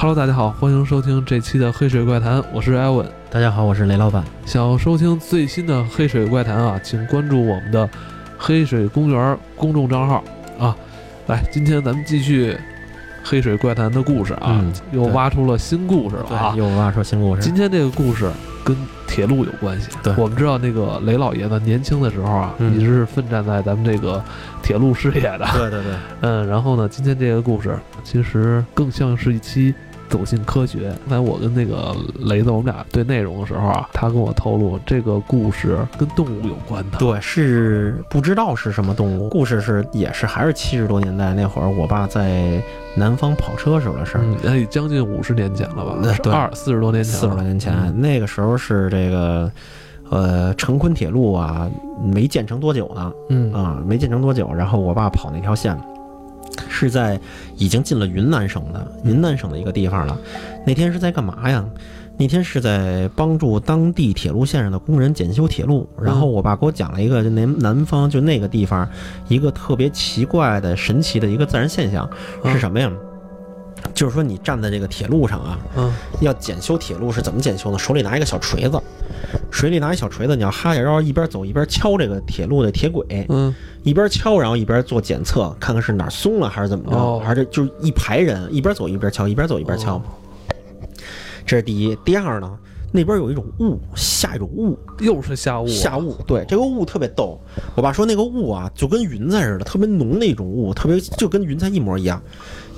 Hello，大家好，欢迎收听这期的《黑水怪谈》，我是艾文。大家好，我是雷老板。想要收听最新的《黑水怪谈》啊，请关注我们的黑水公园公众账号啊。来，今天咱们继续《黑水怪谈》的故事啊，嗯又挖出了新故事了啊。又挖出新故事。今天这个故事跟铁路有关系。对我们知道那个雷老爷子年轻的时候啊，嗯一直是奋战在咱们这个铁路事业的。对对对，嗯，然后呢，今天这个故事其实更像是一期走进科学。刚才我跟那个雷子我们俩对内容的时候啊，他跟我透露这个故事跟动物有关的。对是不知道是什么动物。故事是也是还是七十多年代那会儿，我爸在南方跑车时候的事儿。嗯，那也将近五十年前了吧？那对二四十多年前了，四十多年前，嗯那个时候是这个，呃，成昆铁路啊，没建成多久呢，嗯啊，没建成多久。然后我爸跑那条线，是在已经进了云南省的云南省的一个地方了。那天是在干嘛呀？那天是在帮助当地铁路线上的工人检修铁路。然后我爸给我讲了一个，就南南方就那个地方一个特别奇怪的、神奇的一个自然现象嗯是什么呀？就是说你站在这个铁路上啊，嗯要检修铁路是怎么检修呢？手里拿一个小锤子，水里拿一小锤子，你要哈着腰一边走一边敲这个铁路的铁轨，嗯一边敲，然后一边做检测，看看是哪儿松了还是怎么着，哦还是就是一排人一边走一边敲，一边走一边敲。哦这是第一。第二呢，那边有一种雾，下一种雾，又是下雾啊，下雾。对，这个雾特别逗。我爸说那个雾啊，就跟云彩似的，特别浓的一种雾，特别就跟云彩一模一样。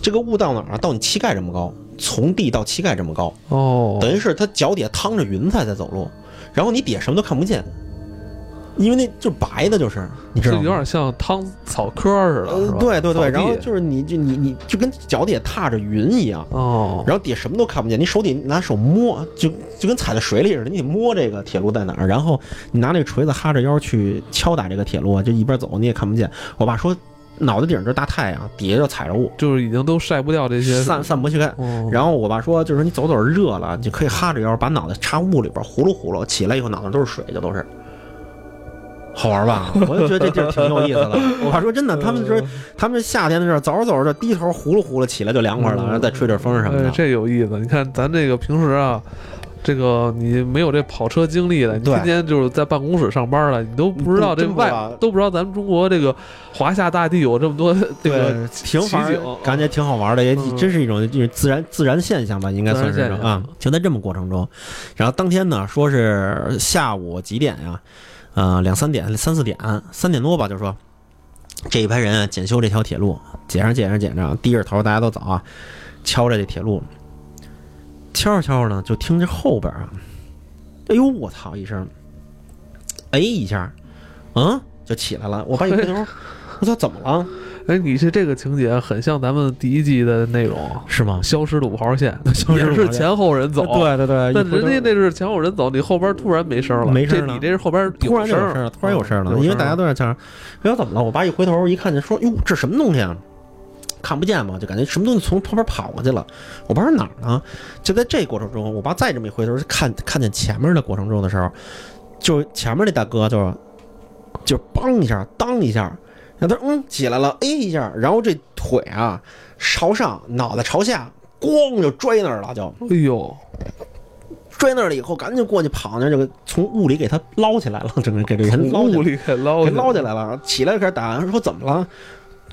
这个雾到哪儿啊？到你膝盖这么高，从地到膝盖这么高。哦，等于是他脚底下趟着云彩在走路，然后你底下什么都看不见，因为那就是白的，就是你知道有点像汤草科似的？对对对，然后就是你就你你就跟脚底下踏着云一样，哦，然后底下什么都看不见，你手底拿手摸，就就跟踩在水里似的，你得摸这个铁路在哪儿，然后你拿那个锤子哈着腰去敲打这个铁路啊，就一边走你也看不见。我爸说，脑袋顶上就是大太阳，底下就踩着雾，就是已经都晒不掉这些散散不去然后我爸说，就是你走走热了，你就可以哈着腰，把脑袋插雾里边呼噜呼噜，起来以后脑袋都是水，就都是。好玩吧？我就觉得这地儿挺有意思的。我爸说真的，他们 说他们夏天的时候走着走着，低头呼噜呼噜起来就凉快了，嗯然后再吹点风什么哎的。这有意思。你看咱这个平时啊，这个你没有这跑车经历的，你天天就是在办公室上班了，你都不知道这外都不知道咱们中国这个华夏大地有这么多这个奇景，感觉挺好玩的，也嗯真是一种就是自然自然现象吧，应该算是啊。就在这么过程中，然后当天呢，说是下午几点呀？呃，两三点、三四点、三点多吧，就说这一排人啊检修这条铁路，检上检上检上，低着头，大家都走啊，敲着这铁路，敲着敲着呢，就听着后边啊，哎呦我操一声，哎一下，嗯，就起来了。我爸一回 头，我操，怎么了？哎，你是这个情节很像咱们第一季的内容，是吗？消失的五号线 也是前后人走，。对对对，但一回头人家那是前后人走，你后边突然没声了，没声了这你这是后边突然有声了，突然有声了，嗯因为大家都在这儿。哎呦，怎么了？我爸一回头一看见，说：“哟，这什么东西啊？看不见嘛，就感觉什么东西从旁边跑过去了。”我爸说哪儿呢？就在这过程中，我爸再这么一回头，看看见前面的过程中的时候，就前面那大哥就就梆一下，当一下，然后他嗯起来了，哎一下，然后这腿啊朝上，脑袋朝下，咣就摔那儿了，就。哎呦，摔那儿了以后，赶紧过去跑那儿，这个从屋里给他捞起来了，整个给这人捞起来，从雾里给捞起来了，起来就开始打，说怎么了？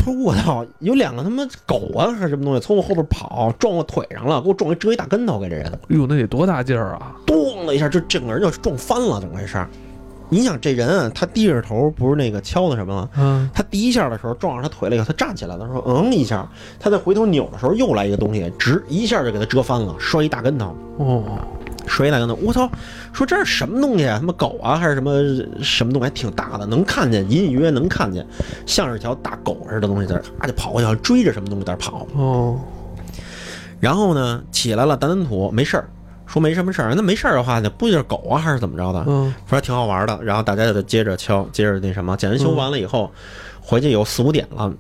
他说我操，有两个他妈狗啊还是什么东西从我后边跑，撞我腿上了，给我撞一折一大跟头，给这人哎呦，那得多大劲儿啊！咚的一下，就整个人就撞翻了，怎么回事？你想这人啊他低着头，不是那个敲的什么吗？嗯，他第一下的时候撞上他腿了以后，他站起来了，说嗯一下，他再回头扭的时候又来一个东西，直一下就给他折翻了，摔一大跟头。哦，摔一大跟头，我操！说这是什么东西啊？他妈狗啊，还是什么什么东西？还挺大的，能看见，隐隐约约能看见，像是条大狗似的东西在咔就跑过去，追着什么东西在那儿跑。哦，然后呢，起来了，掸掸土，没事儿，说没什么事儿。那没事儿的话那，不就是狗啊，还是怎么着的？嗯，说挺好玩的。然后大家就接着敲，接着那什么，检完修完了以后，回去有四五点了。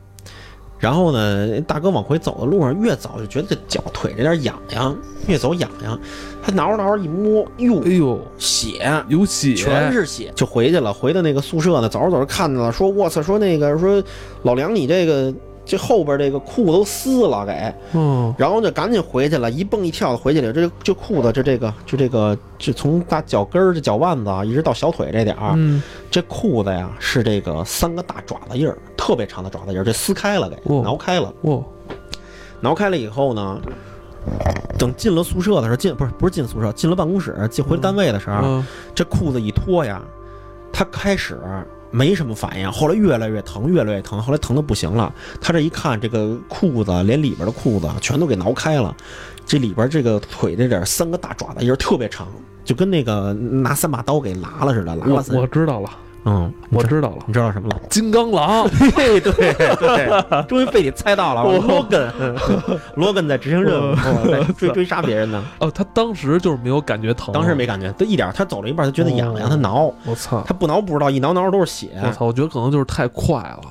然后呢，大哥往回走的路上，越走就觉得这脚腿这点痒痒，越走痒痒。他挠着挠着一摸，哟哎，呦，血，有血，全是血，就回去了。回到那个宿舍呢，走着走着看见了，说我操，说那个说老梁你这个这后边这个裤子都撕了给，嗯然后就赶紧回去了，一蹦一跳的回去了。这这裤子这这个就这个就从大脚跟儿这脚腕子啊，一直到小腿这点儿，嗯，这裤子呀是这个三个大爪子印儿，特别长的爪子印儿，这撕开了给哦。挠开了，哦，挠开了以后呢，等进了宿舍的时候，进不是不是进宿舍，进了办公室，进回单位的时候，嗯。这裤子一脱呀，他开始没什么反应，后来越来越疼，越来越疼，后来疼的不行了。他这一看，这个裤子连里边的裤子全都给挠开了，这里边这个腿这点三个大爪子印儿特别长，就跟那个拿三把刀给剌了似的，拉了我。我知道了，嗯，我知道了，你知道什么了？金刚狼，对对对，终于被你猜到了。罗根，罗根在执行任务，在追追杀别人呢。哦，他当时就是没有感觉疼，当时没感觉，他一点，他走了一半，他觉得痒痒，他挠，我操，他不挠不知道，一挠挠都是血，我操，我觉得可能就是太快了，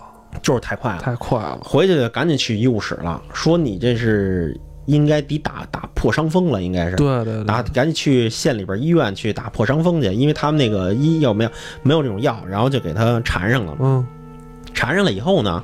就是太快了。太快了，回去赶紧去医务室了，说你这是应该得打打破伤风了，应该是。对对打，赶紧去县里边医院去打破伤风去，因为他们那个医药没有没有这种药，然后就给他缠上了。嗯缠上了以后呢，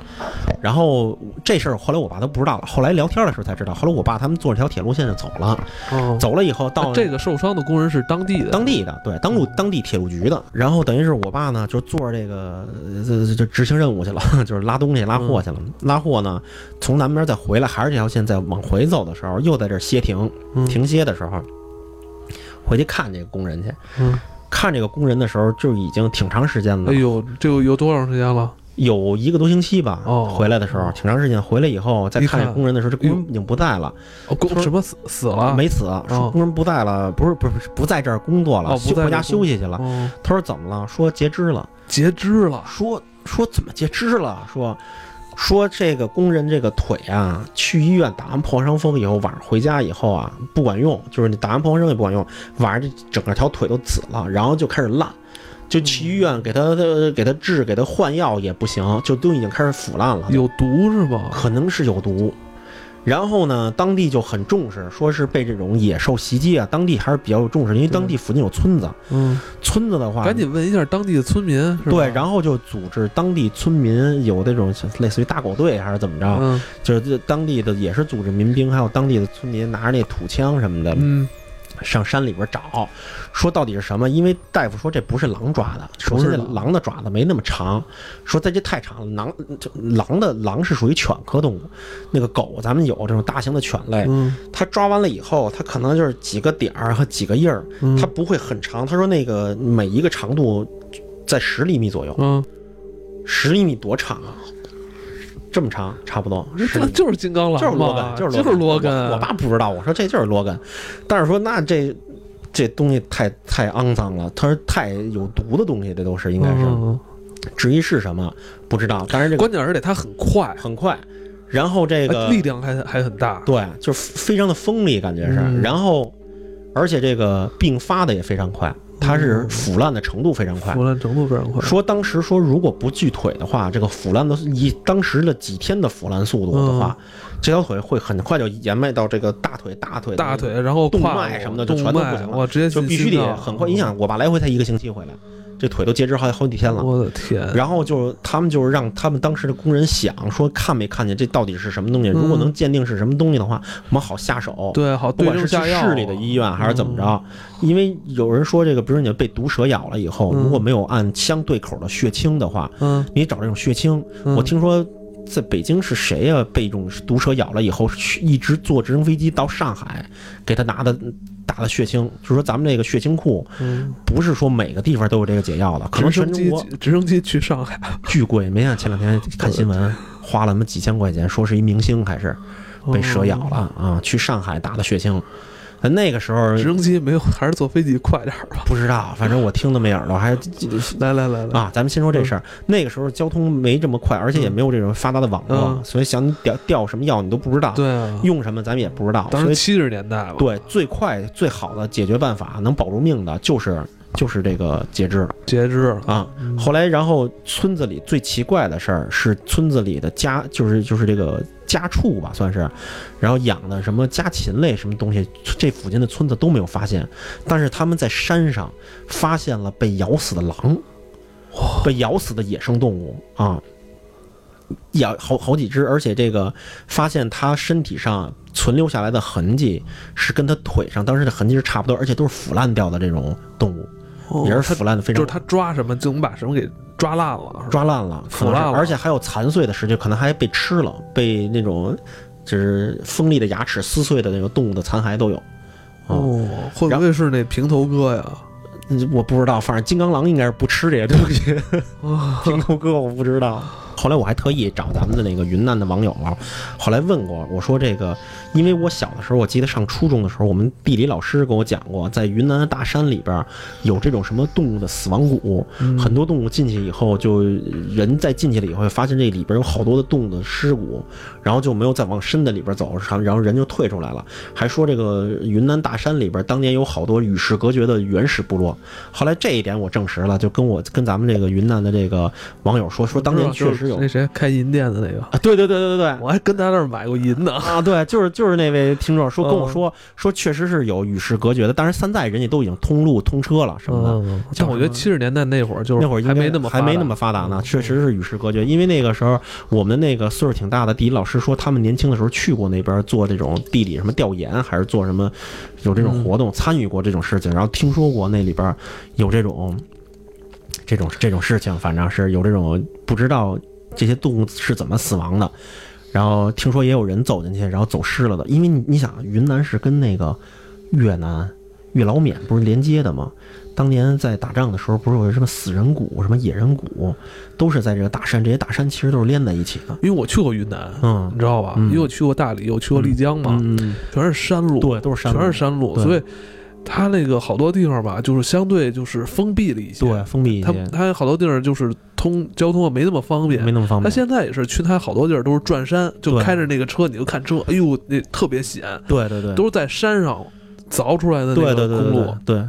然后这事儿后来我爸都不知道了，后来聊天的时候才知道。后来我爸他们坐这条铁路线就走了，哦，走了以后到那这个受伤的工人是当地的，当地的，对，当路当地铁路局的。然后等于是我爸呢，就坐着这个呃这这这执行任务去了，就是拉东西拉货去了。拉货呢，从南边再回来，还是这条线再往回走的时候，又在这儿歇停嗯停歇的时候，回去看这个工人去。嗯，看这个工人的时候，就已经挺长时间了哎，呦，这有有多长时间了？有一个多星期吧。哦回来的时候挺长时间，回来以后再看见工人的时候，这工人已经不在了，哦，工说什么死死了？没死，说工人不在了，不是不是不在这儿工作了，回家休息去了。哦，他说怎么了？说截肢了。截肢了，说说怎么截肢了？说说这个工人这个腿啊，去医院打完破伤风以后，晚上回家以后啊，不管用，就是你打完破伤风也不管用，晚上这整个条腿都紫了，然后就开始烂。就去医院给他呃给他治给他换药也不行，就都已经开始腐烂了，有毒是吧？可能是有毒。然后呢，当地就很重视，说是被这种野兽袭击啊，当地还是比较有重视，因为当地附近有村子，嗯，村子的话，赶紧问一下当地的村民，对，然后就组织当地村民有那种类似于大狗队还是怎么着，嗯。就是当地的也是组织民兵，还有当地的村民拿着那土枪什么的。嗯上山里边找，说到底是什么？因为大夫说这不是狼抓的，首先这狼狼的爪子没那么长，说在这太长了，狼就狼的狼是属于犬科动物，那个狗咱们有这种大型的犬类，嗯它抓完了以后，它可能就是几个点儿和几个印儿，嗯，它不会很长。他说那个每一个长度在十厘米左右。嗯，十厘米多长啊？这么长，差不多。这就是金刚狼就是罗，根，就是罗根。我我爸不知道，我说这就是罗根，但是说那这这东西太太肮脏了，他说太有毒的东西，这都是应该是。嗯至于是什么不知道，但是这个关键而且它很快，很快，然后这个哎力量还还很大。对，就是非常的锋利，感觉是。嗯然后，而且这个病发的也非常快，它是嗯腐烂的程度非常快。腐烂程度非常快。说当时说如果不锯腿的话，这个腐烂的以当时的几天的腐烂速度的话，这条腿会很快就延迈到这个大腿、大腿、大腿，然后动脉什么的就全都不行了我直接就必须得很快。你想，我爸来回才一个星期回来，这腿都截肢好好几天了。我的天！然后就是他们就是让他们当时的工人想说看没看见这到底是什么东西，嗯如果能鉴定是什么东西的话，我们好下手。对，好不管是去。市里的医院还是怎么着，因为有人说这个，比如你被毒蛇咬了以后，嗯如果没有按相对口的血清的话，嗯？你找这种血清，嗯，我听说在北京是谁呀、被一种毒蛇咬了以后，去一直坐直升飞机到上海，给他拿的打的血清，就是说咱们这个血清库嗯，不是说每个地方都有这个解药的，可能直升机全中国直升机去上海，巨贵。没想前两天看新闻，花了他妈几千块钱，说是一明星还是被蛇咬了啊，去上海打的血清。那个时候哦。直升机没有，还是坐飞机快点儿吧。不知道，反正我听的没耳朵，还 来来来来，啊，咱们先说这事儿。那个时候交通没这么快，而且也没有这种发达的网络，嗯所以想调调什么药你都不知道，对啊，用什么咱们也不知道。当时七十年代了。对最快最好的解决办法，能保住命的就是就是这个截肢截肢啊。嗯后来，然后村子里最奇怪的事儿是村子里的家，就是就是这个家畜吧，算是，然后养的什么家禽类什么东西，这附近的村子都没有发现，但是他们在山上发现了被咬死的狼，被咬死的野生动物啊。咬好好几只，而且这个发现它身体上存留下来的痕迹是跟它腿上当时的痕迹是差不多，而且都是腐烂掉的这种动物，哦也是腐烂的非常就是它抓什么就能把什么给抓烂了，抓烂了，腐烂了而且还有残碎的尸体，可能还被吃了，被那种就是锋利的牙齿撕碎的那个动物的残骸都有。哦，哦，会不会是那平头哥呀？嗯我不知道，反正金刚狼应该是不吃这些东西。啊，平头哥我不知道。后来我还特意找咱们的那个云南的网友啊，后来问过，我说这个，因为我小的时候，我记得上初中的时候，我们地理老师跟我讲过，在云南的大山里边有这种什么动物的死亡谷，嗯很多动物进去以后，就人再进去了以后，发现这里边有好多的动物的尸骨，然后就没有再往深的里边走，然后人就退出来了。还说这个云南大山里边当年有好多与世隔绝的原始部落。后来这一点我证实了，就跟我跟咱们这个云南的这个网友说，说当年确实有那谁开银店的那个，啊，对对对对对对。我还跟他那儿买过银呢。啊，对，就是就是那位听众说跟我嗯说说，确实是有与世隔绝的，但是现在人家都已经通路通车了什么的，嗯，但我觉得七十年代那会儿就是那会儿还没那么还没那么发发达呢，嗯确实是与世隔绝。因为那个时候我们那个岁数挺大的地理老师说，他们年轻的时候去过那边做这种地理什么调研，还是做什么有这种活动，参与过这种事情，然后听说过那里边有这种这种这种事情，反正是有这种不知道这些动物是怎么死亡的。然后听说也有人走进去，然后走失了的，因为你你想，云南是跟那个越南、越老缅不是连接的吗？当年在打仗的时候，不是有什么死人谷、什么野人谷，都是在这个大山，这些大山其实都是连在一起的。因为我去过云南，嗯你知道吧？嗯因为我去过大理，我去过丽江嘛，嗯，全是山路，对，都是山路，全是山路，所以它那个好多地方吧，就是相对就是封闭了一些。对，封闭一些，它它好多地儿就是通交通没那么方便没。那么方它。现在也是去它好多地儿都是转山，就开着那个车，你就看车，哎呦，那特别险，对对对，都是在山上凿出来的那对个对对对公路，对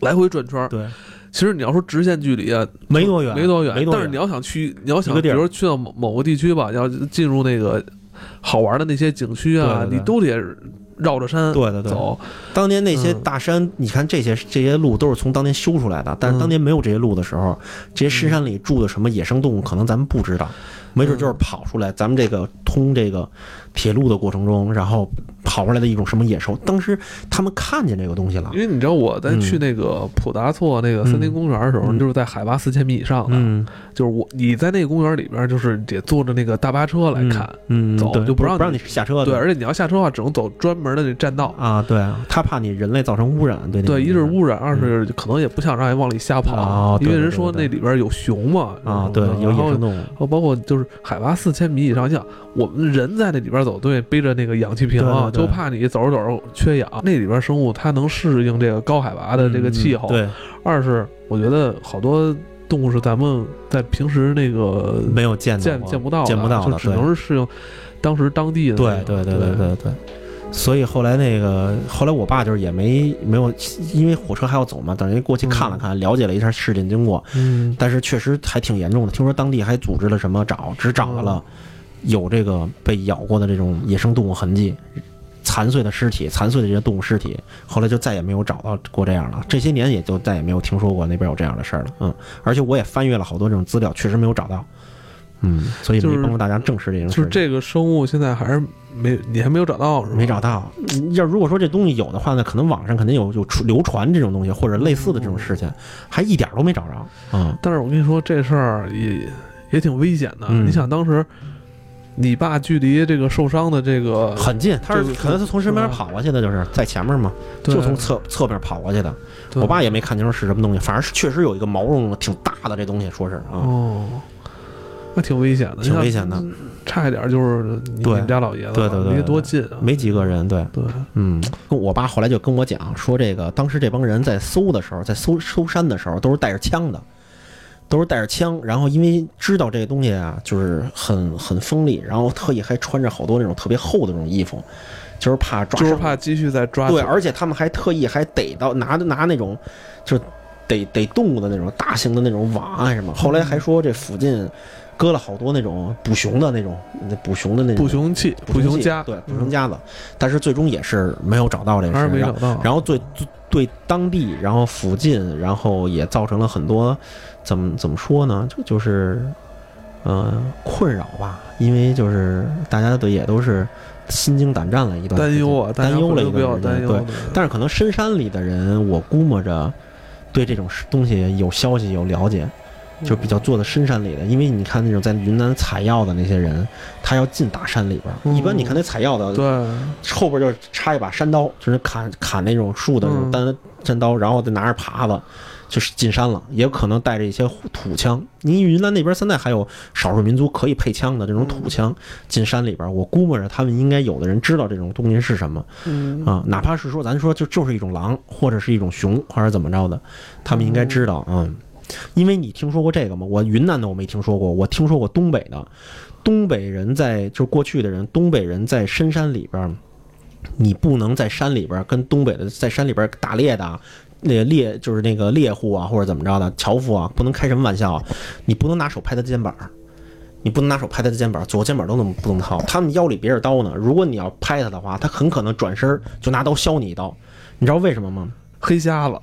来回转圈儿。对，其实你要说直线距离啊，没多远，没多远。但是你要想去，你要想比如说去到某某个地区吧，要进入那个好玩的那些景区啊，对对对你都得绕着山对对对，走。当年那些嗯。大山，你看这些这些路都是从当年修出来的，但是当年没有这些路的时候，这些深山里住的什么野生动物，可能咱们不知道，没准就是跑出来，咱们这个通这个铁路的过程中，然后跑出来的一种什么野兽。当时他们看见这个东西了因，为你知道我在嗯去那个普达措那个森林公园的时候，嗯就是在海拔四千米以上的，嗯就是我你在那个公园里边，就是得坐着那个大巴车来看。嗯，走就不让不让你下车，对，而且你要下车的话，只能走专门的那栈道。啊，对，他怕你人类造成污染，对对，一是污染，二是可能也不想让人往里瞎跑，因为人说那里边有熊嘛。啊，对，有野生动物，哦，包括就是海拔四千米以上，像我们人在那里边走，对，背着那个氧气瓶，对对对就怕你走着走着缺氧。那里边生物它能适应这个高海拔的这个气候。嗯对，二是我觉得好多动物是咱们在平时那个没有见到见见不到的，见不到的，就只能是适应当时当地的对那个。对对对对对。所以后来那个，后来我爸就是也没没有，因为火车还要走嘛，等于过去看了看，了解了一下事件经过，嗯，但是确实还挺严重的。听说当地还组织了什么找，只找到了有这个被咬过的这种野生动物痕迹，残碎的尸体，残碎的这些动物尸体，后来就再也没有找到过这样了。这些年也就再也没有听说过那边有这样的事儿了。嗯，而且我也翻阅了好多这种资料，确实没有找到。嗯，所以没就是帮助大家证实这件事情。就是这个生物现在还是没，你还没有找到是吧？没找到。要如果说这东西有的话呢，可能网上肯定有有流传这种东西或者类似的这种事情，还一点都没找着。嗯，但是我跟你说，这事儿也也挺危险的。嗯你想当时你爸距离这个受伤的这个很近，他是可能是从身边跑过去的，就是在前面嘛，就从侧侧面跑过去的。我爸也没看清楚是什么东西，反正是确实有一个毛茸茸的、挺大的这东西，说是啊，哦，那挺危险的，挺危险的。差一点就是你们家老爷子，对对。对多近啊！没几个人。对，对，嗯，我爸后来就跟我讲说，这个当时这帮人在搜的时候，在搜搜山的时候，都是带着枪的，都是带着枪。然后因为知道这个东西啊，就是很很锋利，然后特意还穿着好多那种特别厚的那种衣服，就是怕抓就是怕继续再抓对，而且他们还特意还逮到拿拿那种，就是逮逮动物的那种大型的那种网啊什么。后来还说这附近搁了好多那种捕熊的那种，那捕熊的那种捕熊器、捕熊夹，对捕熊夹子，但是最终也是没有找到这个还是事然后没找到。然后对对对当地，然后附近，然后也造成了很多怎么怎么说呢？就就是呃困扰吧，因为就是大家都也都是心惊胆战了一段担忧啊，担忧了一比较段时间。对。但是可能深山里的人，我估摸着对这种东西有消息有了解，就比较做的深山里的。因为你看那种在云南采药的那些人，他要进大山里边儿，嗯一般你看那采药的对，后边就插一把山刀，就是砍砍那种树的那种嗯单山刀，然后再拿着耙子。就是进山了，也有可能带着一些土枪。你云南那边现在还有少数民族可以配枪的这种土枪进山里边，我估摸着他们应该有的人知道这种东西是什么，嗯啊，哪怕是说咱说就就是一种狼，或者是一种熊，或者怎么着的，他们应该知道，嗯，因为你听说过这个吗？我云南的我没听说过，我听说过东北的，东北人在就过去的人，东北人在深山里边，你不能在山里边跟东北的在山里边打猎的。那猎就是那个猎户啊，或者怎么着的樵夫啊，不能开什么玩笑啊！你不能拿手拍他的肩膀，你不能拿手拍他的肩膀，左肩膀都能不能掏。他们腰里别着刀呢，如果你要拍他的话，他很可能转身就拿刀削你一刀。你知道为什么吗？黑瞎了，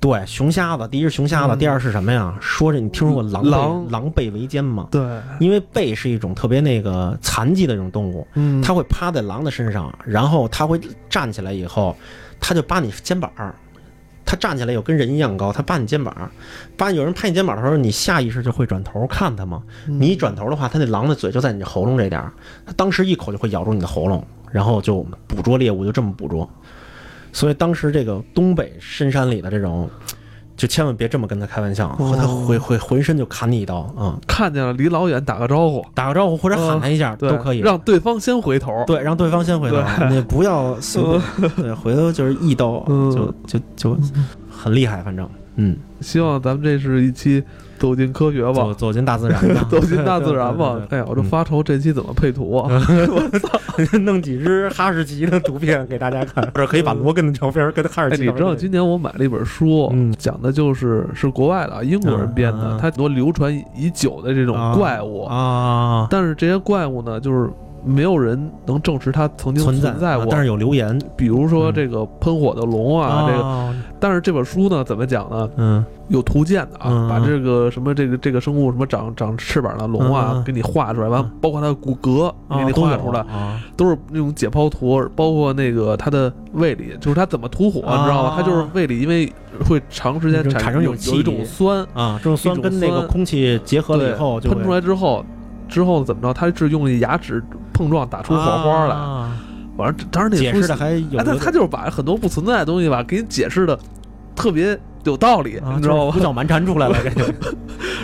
对，熊瞎子，第一是熊瞎子，嗯第二是什么呀？说这你听说过狼狈狼狼狈为奸吗？对，因为狈是一种特别那个残疾的这种动物，嗯，它会趴在狼的身上，然后它会站起来以后，它就扒你肩膀儿。它站起来有跟人一样高，它扒你肩膀儿，扒有人拍你肩膀的时候，你下意识就会转头看它嘛。嗯你一转头的话，它那狼的嘴就在你喉咙这点儿，它当时一口就会咬住你的喉咙，然后就捕捉猎物，就这么捕捉。所以当时这个东北深山里的这种，就千万别这么跟他开玩笑，和他会会浑身就砍你一刀啊、看见了，离老远打个招呼，打个招呼或者喊他一下、对，都可以。让对方先回头。对，让对方先回头，你不要随便，对，回头就是一刀，嗯。就就就很厉害，反正，嗯，希望咱们这是一期走进科学吧，走走进大自然吧，走进大自然吧。对。对对哎呀，我这发愁这期怎么配图啊？我操。弄几只哈士奇的图片给大家看，不是可以把罗根的照片跟哈士哎，奇。你知道今年我买了一本书，嗯。讲的就是是国外的啊英国人编的，嗯。嗯嗯它很多流传已久的这种怪物，啊。但是这些怪物呢，就是没有人能证实它曾经存存在过。但是有留言。比如说嗯。这个喷火的龙啊，这个，个，但是这本书呢，怎么讲呢？嗯。有图鉴的啊，嗯把这个什么这个这个生物什么长长翅膀的龙啊，给你画出来，完嗯。包括它的骨骼给你画出来，啊，都是那种解剖图，包括那个它的胃里，就是它怎么吐火，啊你知道吗？它就是胃里因为会长时间产生有一种酸，啊，这种酸跟那个空气结合了以后喷出来之后，之后怎么着？他是用牙齿碰撞打出火花来，来，反正当然那啊解书释的还有哎，他他就是把很多不存在的东西吧，给你解释的特别有道理，啊你知道胡搅蛮缠出来了，感觉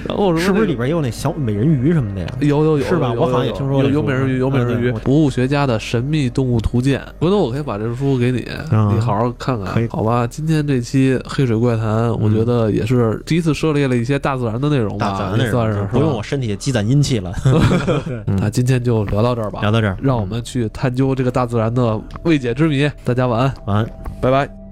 然后是不是里边也有那小美人鱼什么的呀？有有有有是吧我好像也有听说过有有美人鱼，有美人鱼，博物学家的神秘动物图鉴。回头我可以把这个书给你，嗯你好好看可以看，好吧？今天这期黑水怪谈，我觉得也是第一次涉猎了一些大自然的内容吧，大自然的也算是人不用我。身体积攒阴气了。那今天就聊到这儿吧，聊到这儿，让我们去探究这个大自然的未解之谜。大家晚安，晚安。拜拜。